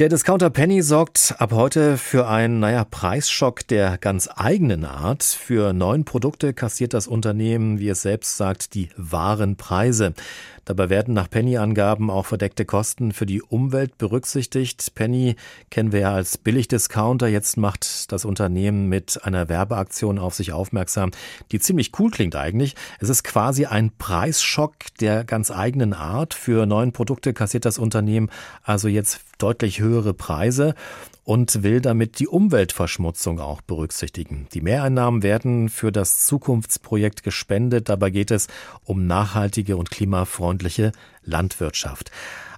Der Discounter Penny sorgt ab heute für einen, naja, Preisschock der ganz eigenen Art. Für neun Produkte kassiert das Unternehmen, wie es selbst sagt, die wahren Preise. Dabei werden nach Penny-Angaben auch verdeckte Kosten für die Umwelt berücksichtigt. Penny kennen wir ja als Billigdiscounter. Jetzt macht das Unternehmen mit einer Werbeaktion auf sich aufmerksam, die ziemlich cool klingt eigentlich. Es ist quasi ein Preisschock der ganz eigenen Art. Für neun Produkte kassiert das Unternehmen also jetzt deutlich höhere Preise und will damit die Umweltverschmutzung auch berücksichtigen. Die Mehreinnahmen werden für das Zukunftsprojekt gespendet. Dabei geht es um nachhaltige und klimafreundliche Landwirtschaft.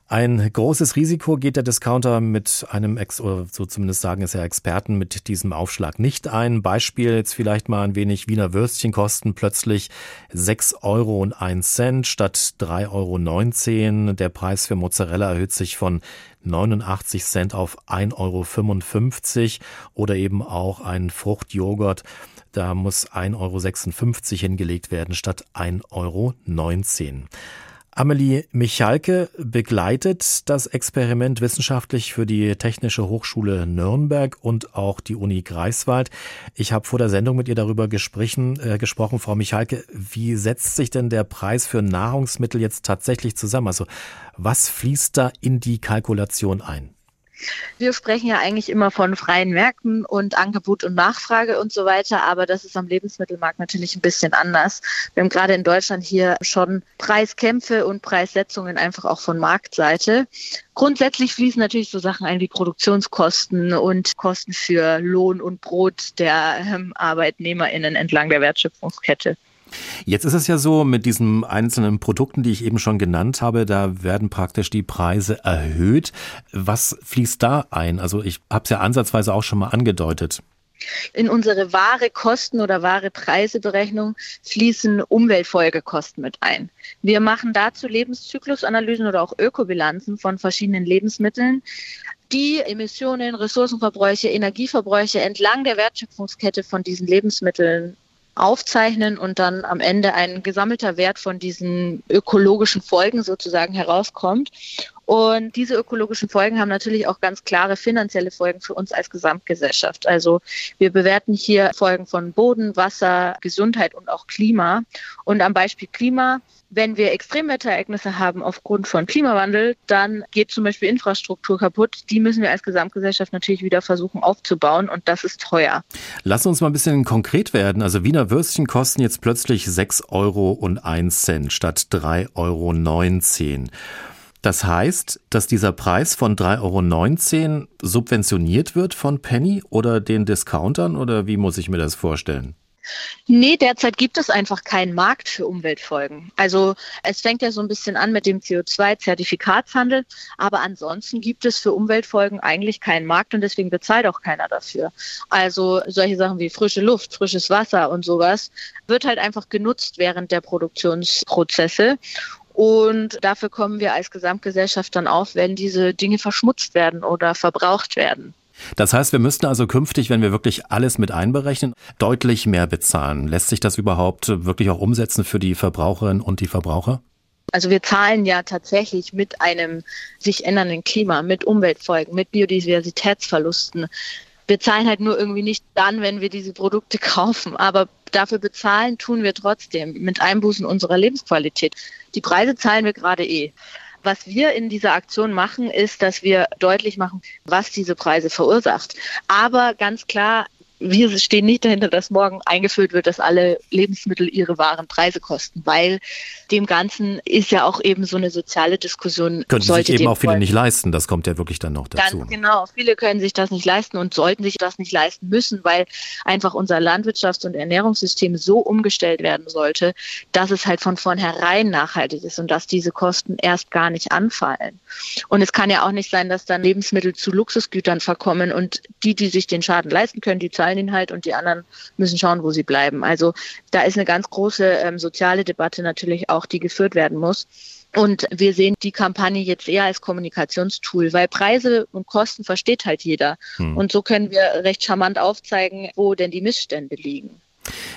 Ein großes Risiko geht der Discounter mit einem, Ex oder so zumindest sagen es ja Experten, mit diesem Aufschlag nicht ein. Beispiel jetzt vielleicht mal ein wenig Wiener Würstchen kosten plötzlich 6 Euro und 1 Cent statt 3,19 Euro. Der Preis für Mozzarella erhöht sich von 89 Cent auf 1,55 Euro oder eben auch ein Fruchtjoghurt. Da muss 1,56 Euro hingelegt werden statt 1,19 Euro. Amelie Michalke begleitet das Experiment wissenschaftlich für die Technische Hochschule Nürnberg und auch die Uni Greifswald. Ich habe vor der Sendung mit ihr darüber gesprochen, äh, gesprochen, Frau Michalke, wie setzt sich denn der Preis für Nahrungsmittel jetzt tatsächlich zusammen? Also was fließt da in die Kalkulation ein? Wir sprechen ja eigentlich immer von freien Märkten und Angebot und Nachfrage und so weiter, aber das ist am Lebensmittelmarkt natürlich ein bisschen anders. Wir haben gerade in Deutschland hier schon Preiskämpfe und Preissetzungen einfach auch von Marktseite. Grundsätzlich fließen natürlich so Sachen ein wie Produktionskosten und Kosten für Lohn und Brot der ähm, ArbeitnehmerInnen entlang der Wertschöpfungskette. Jetzt ist es ja so, mit diesen einzelnen Produkten, die ich eben schon genannt habe, da werden praktisch die Preise erhöht. Was fließt da ein? Also ich habe es ja ansatzweise auch schon mal angedeutet. In unsere wahre Kosten- oder wahre Preiseberechnung fließen Umweltfolgekosten mit ein. Wir machen dazu Lebenszyklusanalysen oder auch Ökobilanzen von verschiedenen Lebensmitteln, die Emissionen, Ressourcenverbräuche, Energieverbräuche entlang der Wertschöpfungskette von diesen Lebensmitteln aufzeichnen und dann am Ende ein gesammelter Wert von diesen ökologischen Folgen sozusagen herauskommt. Und diese ökologischen Folgen haben natürlich auch ganz klare finanzielle Folgen für uns als Gesamtgesellschaft. Also wir bewerten hier Folgen von Boden, Wasser, Gesundheit und auch Klima. Und am Beispiel Klima wenn wir Extremwetterereignisse haben aufgrund von Klimawandel, dann geht zum Beispiel Infrastruktur kaputt. Die müssen wir als Gesamtgesellschaft natürlich wieder versuchen aufzubauen und das ist teuer. Lass uns mal ein bisschen konkret werden. Also Wiener Würstchen kosten jetzt plötzlich 6 Euro und 1 Cent statt 3,19 Euro. Das heißt, dass dieser Preis von 3,19 Euro subventioniert wird von Penny oder den Discountern oder wie muss ich mir das vorstellen? Nee, derzeit gibt es einfach keinen Markt für Umweltfolgen. Also es fängt ja so ein bisschen an mit dem CO2-Zertifikatshandel, aber ansonsten gibt es für Umweltfolgen eigentlich keinen Markt und deswegen bezahlt auch keiner dafür. Also solche Sachen wie frische Luft, frisches Wasser und sowas wird halt einfach genutzt während der Produktionsprozesse. Und dafür kommen wir als Gesamtgesellschaft dann auf, wenn diese Dinge verschmutzt werden oder verbraucht werden. Das heißt, wir müssten also künftig, wenn wir wirklich alles mit einberechnen, deutlich mehr bezahlen. Lässt sich das überhaupt wirklich auch umsetzen für die Verbraucherinnen und die Verbraucher? Also wir zahlen ja tatsächlich mit einem sich ändernden Klima, mit Umweltfolgen, mit Biodiversitätsverlusten. Wir zahlen halt nur irgendwie nicht dann, wenn wir diese Produkte kaufen. Aber dafür bezahlen tun wir trotzdem mit Einbußen unserer Lebensqualität. Die Preise zahlen wir gerade eh. Was wir in dieser Aktion machen, ist, dass wir deutlich machen, was diese Preise verursacht. Aber ganz klar, wir stehen nicht dahinter, dass morgen eingeführt wird, dass alle Lebensmittel ihre wahren Preise kosten, weil dem Ganzen ist ja auch eben so eine soziale Diskussion. Können sich eben auch viele nicht leisten, das kommt ja wirklich dann noch dazu. Ganz genau, viele können sich das nicht leisten und sollten sich das nicht leisten müssen, weil einfach unser Landwirtschafts- und Ernährungssystem so umgestellt werden sollte, dass es halt von vornherein nachhaltig ist und dass diese Kosten erst gar nicht anfallen. Und es kann ja auch nicht sein, dass dann Lebensmittel zu Luxusgütern verkommen und die, die sich den Schaden leisten können, die zahlen zahlen ihn halt und die anderen müssen schauen, wo sie bleiben. Also da ist eine ganz große ähm, soziale Debatte natürlich auch, die geführt werden muss. Und wir sehen die Kampagne jetzt eher als Kommunikationstool, weil Preise und Kosten versteht halt jeder. Hm. Und so können wir recht charmant aufzeigen, wo denn die Missstände liegen.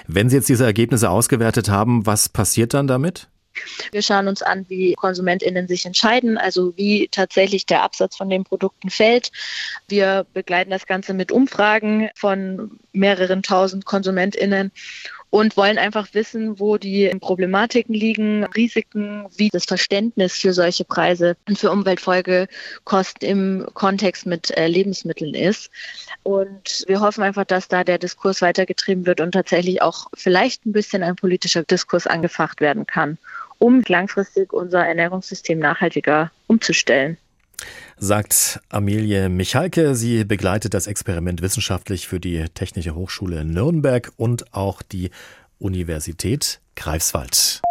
Wenn Sie jetzt diese Ergebnisse ausgewertet haben, was passiert dann damit? Wir schauen uns an, wie KonsumentInnen sich entscheiden, also wie tatsächlich der Absatz von den Produkten fällt. Wir begleiten das Ganze mit Umfragen von mehreren tausend KonsumentInnen und wollen einfach wissen, wo die Problematiken liegen, Risiken, wie das Verständnis für solche Preise und für Umweltfolgekosten im Kontext mit äh, Lebensmitteln ist. Und wir hoffen einfach, dass da der Diskurs weitergetrieben wird und tatsächlich auch vielleicht ein bisschen ein politischer Diskurs angefacht werden kann, um langfristig unser Ernährungssystem nachhaltiger umzustellen sagt Amelie Michalke. Sie begleitet das Experiment wissenschaftlich für die Technische Hochschule Nürnberg und auch die Universität Greifswald.